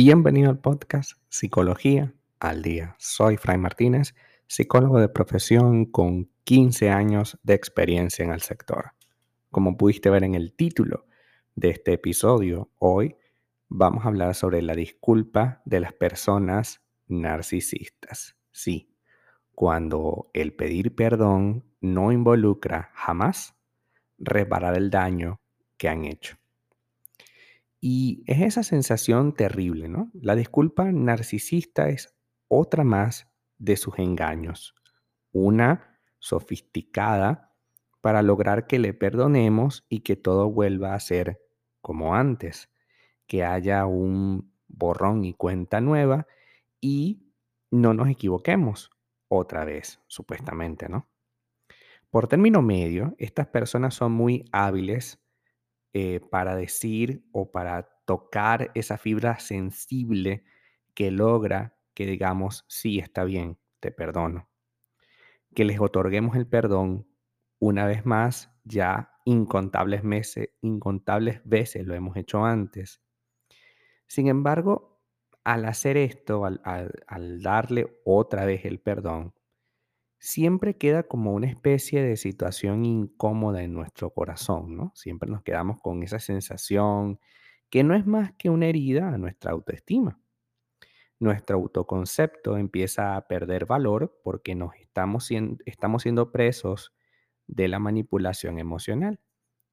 Bienvenido al podcast Psicología al Día. Soy Fray Martínez, psicólogo de profesión con 15 años de experiencia en el sector. Como pudiste ver en el título de este episodio, hoy vamos a hablar sobre la disculpa de las personas narcisistas. Sí, cuando el pedir perdón no involucra jamás reparar el daño que han hecho. Y es esa sensación terrible, ¿no? La disculpa narcisista es otra más de sus engaños, una sofisticada para lograr que le perdonemos y que todo vuelva a ser como antes, que haya un borrón y cuenta nueva y no nos equivoquemos otra vez, supuestamente, ¿no? Por término medio, estas personas son muy hábiles eh, para decir o para tocar esa fibra sensible que logra que digamos, sí, está bien, te perdono. Que les otorguemos el perdón una vez más, ya incontables, meses, incontables veces lo hemos hecho antes. Sin embargo, al hacer esto, al, al darle otra vez el perdón, siempre queda como una especie de situación incómoda en nuestro corazón, ¿no? Siempre nos quedamos con esa sensación que no es más que una herida a nuestra autoestima. Nuestro autoconcepto empieza a perder valor porque nos estamos siendo, estamos siendo presos de la manipulación emocional.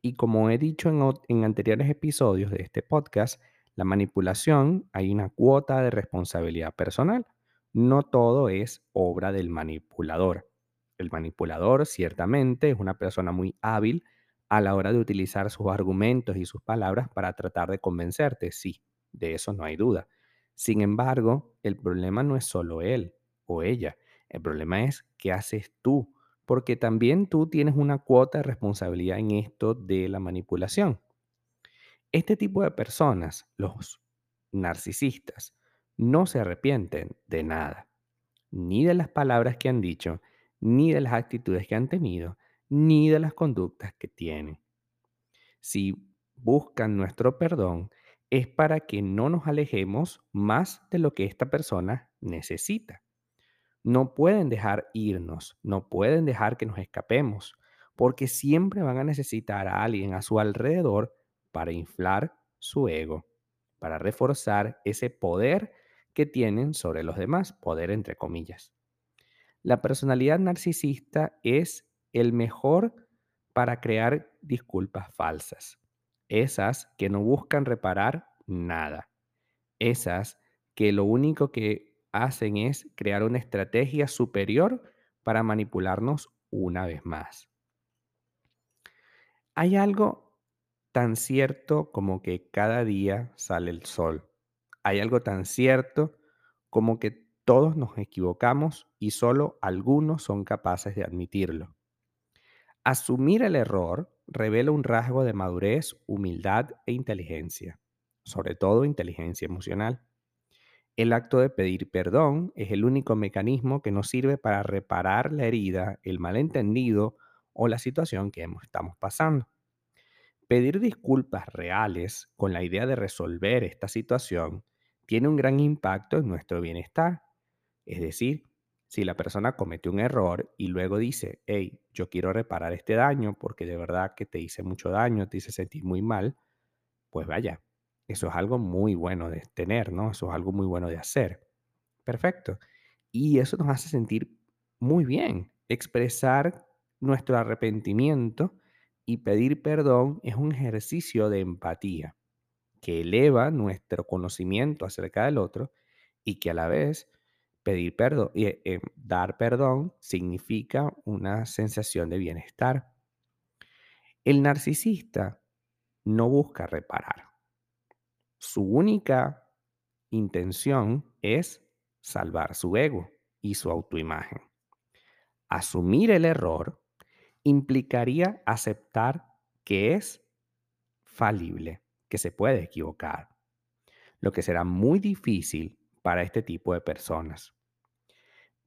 Y como he dicho en, en anteriores episodios de este podcast, la manipulación hay una cuota de responsabilidad personal. No todo es obra del manipulador. El manipulador ciertamente es una persona muy hábil a la hora de utilizar sus argumentos y sus palabras para tratar de convencerte. Sí, de eso no hay duda. Sin embargo, el problema no es solo él o ella. El problema es qué haces tú, porque también tú tienes una cuota de responsabilidad en esto de la manipulación. Este tipo de personas, los narcisistas, no se arrepienten de nada, ni de las palabras que han dicho, ni de las actitudes que han tenido, ni de las conductas que tienen. Si buscan nuestro perdón, es para que no nos alejemos más de lo que esta persona necesita. No pueden dejar irnos, no pueden dejar que nos escapemos, porque siempre van a necesitar a alguien a su alrededor para inflar su ego, para reforzar ese poder que tienen sobre los demás, poder entre comillas. La personalidad narcisista es el mejor para crear disculpas falsas, esas que no buscan reparar nada, esas que lo único que hacen es crear una estrategia superior para manipularnos una vez más. Hay algo tan cierto como que cada día sale el sol. Hay algo tan cierto como que todos nos equivocamos y solo algunos son capaces de admitirlo. Asumir el error revela un rasgo de madurez, humildad e inteligencia, sobre todo inteligencia emocional. El acto de pedir perdón es el único mecanismo que nos sirve para reparar la herida, el malentendido o la situación que estamos pasando. Pedir disculpas reales con la idea de resolver esta situación tiene un gran impacto en nuestro bienestar. Es decir, si la persona comete un error y luego dice, hey, yo quiero reparar este daño porque de verdad que te hice mucho daño, te hice sentir muy mal, pues vaya, eso es algo muy bueno de tener, ¿no? Eso es algo muy bueno de hacer. Perfecto. Y eso nos hace sentir muy bien, expresar nuestro arrepentimiento y pedir perdón es un ejercicio de empatía que eleva nuestro conocimiento acerca del otro y que a la vez pedir perdón y eh, eh, dar perdón significa una sensación de bienestar. El narcisista no busca reparar. Su única intención es salvar su ego y su autoimagen. Asumir el error implicaría aceptar que es falible, que se puede equivocar, lo que será muy difícil para este tipo de personas.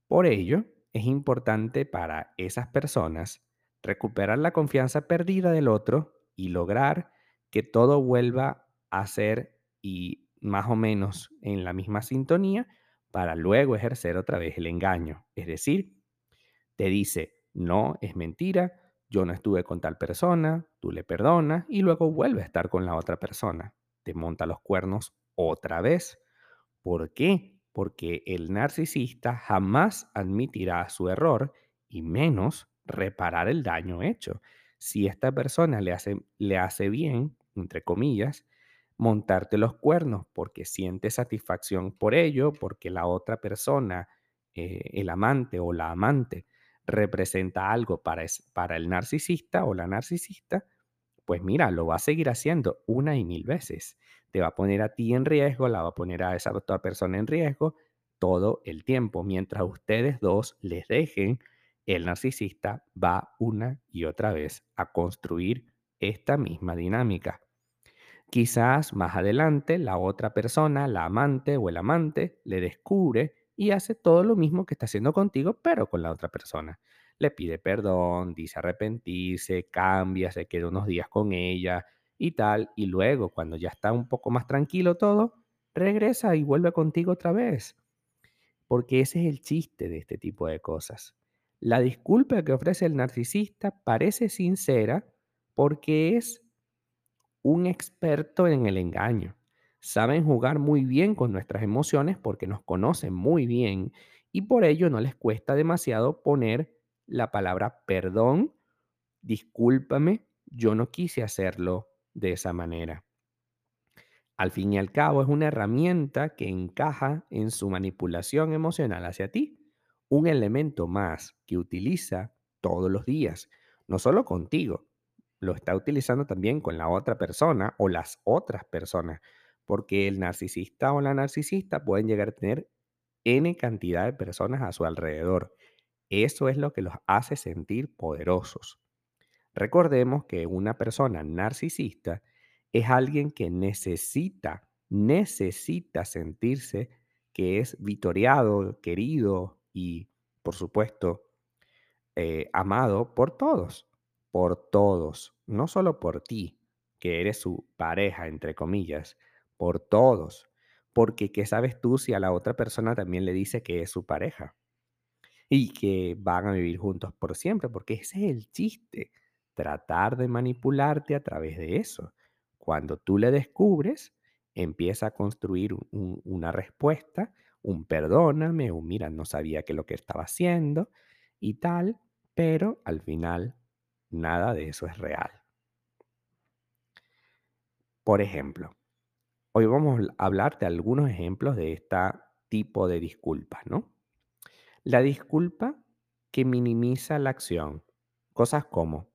Por ello, es importante para esas personas recuperar la confianza perdida del otro y lograr que todo vuelva a ser y más o menos en la misma sintonía para luego ejercer otra vez el engaño. Es decir, te dice, no, es mentira, yo no estuve con tal persona, tú le perdonas y luego vuelve a estar con la otra persona. Te monta los cuernos otra vez. ¿Por qué? Porque el narcisista jamás admitirá su error y menos reparar el daño hecho. Si esta persona le hace, le hace bien, entre comillas, montarte los cuernos porque siente satisfacción por ello, porque la otra persona, eh, el amante o la amante, representa algo para, el narcisista o la narcisista, pues mira, lo va a seguir haciendo una y mil veces. Te va a poner a ti en riesgo, la va a poner a esa otra persona en riesgo todo el tiempo. Mientras ustedes dos les dejen, el narcisista va una y otra vez a construir esta misma dinámica. Quizás más adelante la otra persona, la amante o el amante, le descubre y hace todo lo mismo que está haciendo contigo, pero con la otra persona. Le pide perdón, dice arrepentirse, cambia, se queda unos días con ella y tal, y luego cuando ya está un poco más tranquilo todo, regresa y vuelve contigo otra vez. Porque ese es el chiste de este tipo de cosas. La disculpa que ofrece el narcisista parece sincera porque es un experto en el engaño. Saben jugar muy bien con nuestras emociones porque nos conocen muy bien y por ello no les cuesta demasiado poner la palabra perdón, discúlpame, yo no quise hacerlo de esa manera. Al fin y al cabo es una herramienta que encaja en su manipulación emocional hacia ti, un elemento más que utiliza todos los días, no solo contigo, lo está utilizando también con la otra persona o las otras personas, porque el narcisista o la narcisista pueden llegar a tener N cantidad de personas a su alrededor. Eso es lo que los hace sentir poderosos. Recordemos que una persona narcisista es alguien que necesita, necesita sentirse que es vitoriado, querido y, por supuesto, eh, amado por todos por todos, no solo por ti, que eres su pareja, entre comillas, por todos. Porque ¿qué sabes tú si a la otra persona también le dice que es su pareja? Y que van a vivir juntos por siempre, porque ese es el chiste, tratar de manipularte a través de eso. Cuando tú le descubres, empieza a construir una respuesta, un perdóname, un mira, no sabía que lo que estaba haciendo y tal, pero al final Nada de eso es real. Por ejemplo, hoy vamos a hablar de algunos ejemplos de este tipo de disculpas, ¿no? La disculpa que minimiza la acción. Cosas como,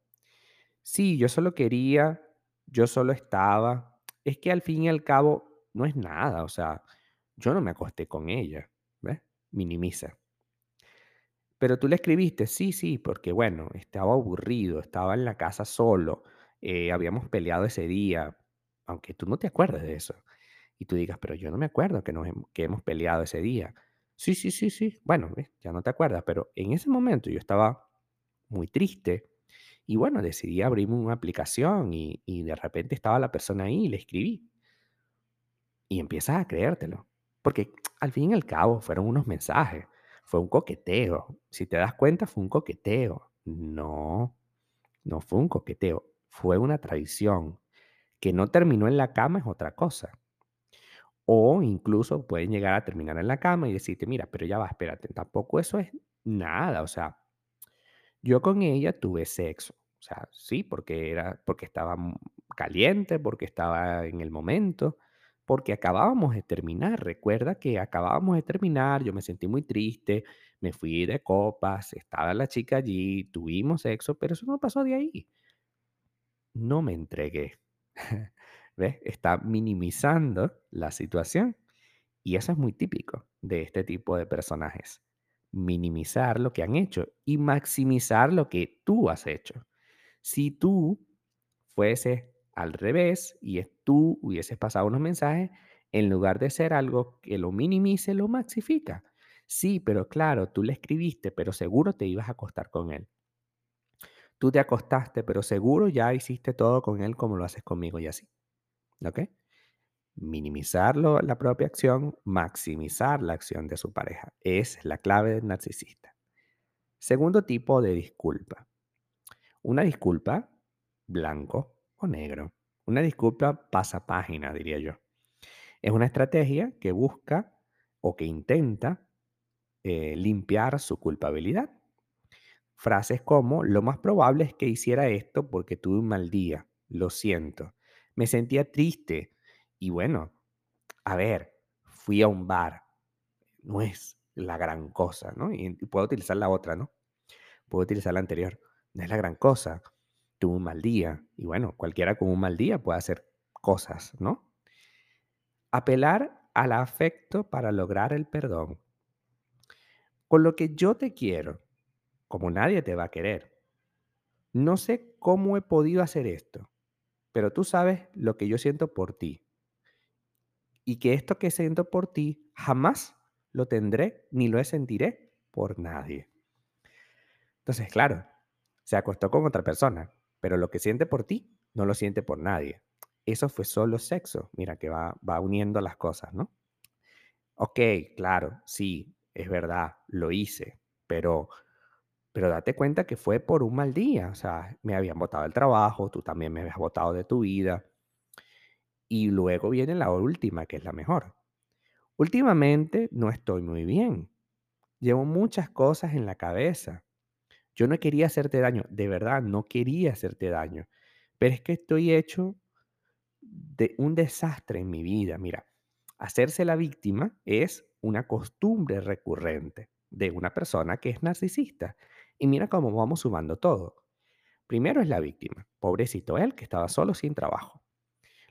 sí, yo solo quería, yo solo estaba. Es que al fin y al cabo no es nada, o sea, yo no me acosté con ella, ¿ves? Minimiza. Pero tú le escribiste, sí, sí, porque bueno, estaba aburrido, estaba en la casa solo, eh, habíamos peleado ese día, aunque tú no te acuerdes de eso. Y tú digas, pero yo no me acuerdo que, nos, que hemos peleado ese día. Sí, sí, sí, sí. Bueno, ya no te acuerdas, pero en ese momento yo estaba muy triste y bueno, decidí abrirme una aplicación y, y de repente estaba la persona ahí y le escribí. Y empiezas a creértelo, porque al fin y al cabo fueron unos mensajes. Fue un coqueteo. Si te das cuenta, fue un coqueteo. No, no fue un coqueteo. Fue una traición. Que no terminó en la cama es otra cosa. O incluso pueden llegar a terminar en la cama y decirte, mira, pero ya va, espérate, tampoco eso es nada. O sea, yo con ella tuve sexo. O sea, sí, porque era, porque estaba caliente, porque estaba en el momento, porque acabábamos de terminar. Recuerda que acabábamos de terminar, yo me sentí muy triste, me fui de copas, estaba la chica allí, tuvimos sexo, pero eso no pasó de ahí. No me entregué. ¿Ves? Está minimizando la situación. Y eso es muy típico de este tipo de personajes. Minimizar lo que han hecho y maximizar lo que tú has hecho. Si tú fueses al revés y tú hubieses pasado unos mensajes, en lugar de ser algo que lo minimice, lo maxifica. Sí, pero claro, tú le escribiste, pero seguro te ibas a acostar con él. Tú te acostaste, pero seguro ya hiciste todo con él como lo haces conmigo y así. ¿Ok? minimizar la propia acción, maximizar la acción de su pareja. Es la clave del narcisista. Segundo tipo de disculpa. Una disculpa blanco o negro. Una disculpa pasa página, diría yo. Es una estrategia que busca o que intenta eh, limpiar su culpabilidad. Frases como, lo más probable es que hiciera esto porque tuve un mal día, lo siento, me sentía triste y bueno, a ver, fui a un bar, no es la gran cosa, ¿no? Y, puedo utilizar la otra, ¿no? Puedo utilizar la anterior, no es la gran cosa, tuve un mal día y bueno, cualquiera con un mal día puede hacer cosas, ¿no? Apelar al afecto para lograr el perdón. Con lo que yo te quiero, como nadie te va a querer. No sé cómo he podido hacer esto, pero tú sabes lo que yo siento por ti. Y que esto que siento por ti jamás lo tendré ni lo sentiré por nadie. Entonces, claro, se acostó con otra persona, pero lo que siente por ti no lo siente por nadie. Eso fue solo sexo. Mira que va, va uniendo las cosas, ¿no? Ok, claro, sí, es verdad, lo hice, pero, pero date cuenta que fue por un mal día. O sea, me habían botado el trabajo, tú también me habías botado de tu vida. Y luego viene la última, que es la mejor. Últimamente no estoy muy bien. Llevo muchas cosas en la cabeza. Yo no quería hacerte daño, de verdad, no quería hacerte daño. Pero es que estoy hecho de un desastre en mi vida. Mira, hacerse la víctima es una costumbre recurrente de una persona que es narcisista. Y mira cómo vamos sumando todo. Primero es la víctima, pobrecito él que estaba solo sin trabajo.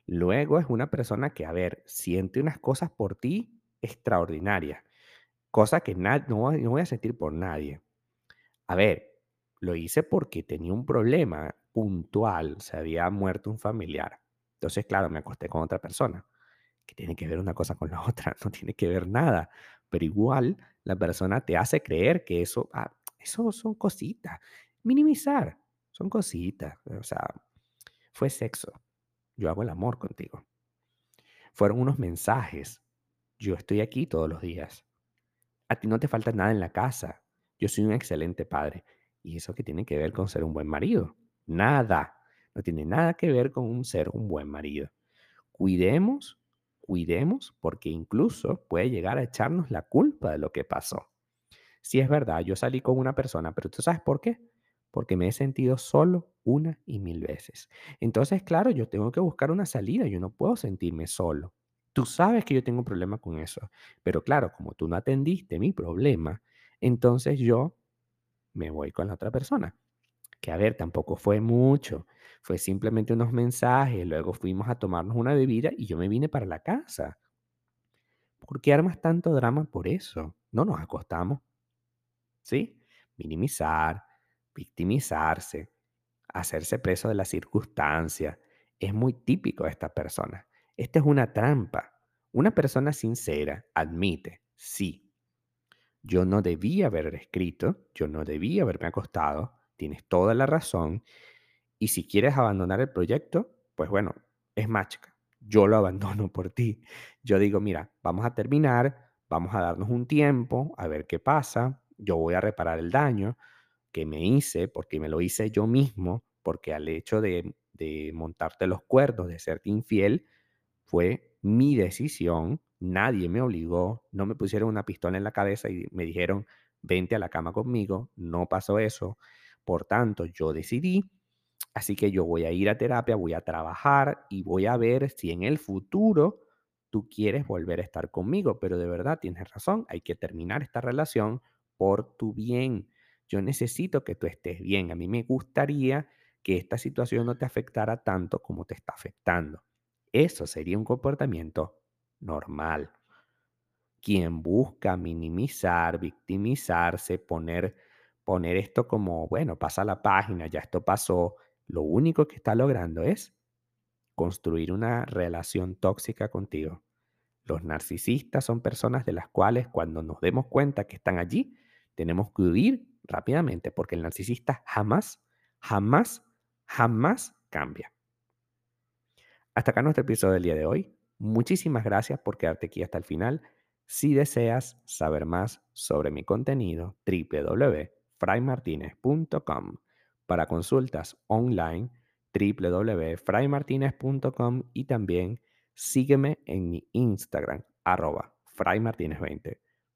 Luego es una persona que, a ver, siente unas cosas por ti extraordinarias, cosas que no, no voy a sentir por nadie. A ver, lo hice porque tenía un problema puntual, se había muerto un familiar. Entonces, claro, me acosté con otra persona, que tiene que ver una cosa con la otra, no tiene que ver nada, pero igual la persona te hace creer que eso, ah, eso son cositas, minimizar, son cositas, o sea, fue sexo, yo hago el amor contigo. Fueron unos mensajes, yo estoy aquí todos los días. A ti no te falta nada en la casa, yo soy un excelente padre. ¿Y eso qué tiene que ver con ser un buen marido? Nada. No tiene nada que ver con un ser un buen marido. Cuidemos, cuidemos, porque incluso puede llegar a echarnos la culpa de lo que pasó. Si es verdad, yo salí con una persona, pero ¿tú sabes por qué? Porque me he sentido solo una y mil veces. Entonces, claro, yo tengo que buscar una salida, yo no puedo sentirme solo. Tú sabes que yo tengo un problema con eso, pero claro, como tú no atendiste mi problema, entonces yo me voy con la otra persona que a ver, tampoco fue mucho, fue simplemente unos mensajes, luego fuimos a tomarnos una bebida y yo me vine para la casa. ¿Por qué armas tanto drama por eso? No nos acostamos. ¿Sí? Minimizar, victimizarse, hacerse preso de la circunstancia, es muy típico de esta persona. Esta es una trampa. Una persona sincera admite, sí, yo no debía haber escrito, yo no debía haberme acostado, tienes toda la razón. Y si quieres abandonar el proyecto, pues bueno, es mágica. Yo lo abandono por ti. Yo digo, mira, vamos a terminar, vamos a darnos un tiempo, a ver qué pasa. Yo voy a reparar el daño que me hice, porque me lo hice yo mismo, porque al hecho de, de montarte los cuerdos, de serte infiel, fue mi decisión. Nadie me obligó, no me pusieron una pistola en la cabeza y me dijeron, vente a la cama conmigo. No pasó eso. Por tanto, yo decidí, así que yo voy a ir a terapia, voy a trabajar y voy a ver si en el futuro tú quieres volver a estar conmigo, pero de verdad tienes razón, hay que terminar esta relación por tu bien. Yo necesito que tú estés bien. A mí me gustaría que esta situación no te afectara tanto como te está afectando. Eso sería un comportamiento normal. Quien busca minimizar, victimizarse, poner poner esto como, bueno, pasa la página, ya esto pasó, lo único que está logrando es construir una relación tóxica contigo. Los narcisistas son personas de las cuales cuando nos demos cuenta que están allí, tenemos que huir rápidamente porque el narcisista jamás, jamás, jamás cambia. Hasta acá nuestro episodio del día de hoy. Muchísimas gracias por quedarte aquí hasta el final. Si deseas saber más sobre mi contenido, www.fraymartinez.com. Para consultas online, www.fraymartinez.com y también sígueme en mi Instagram, arroba fraymartinez20.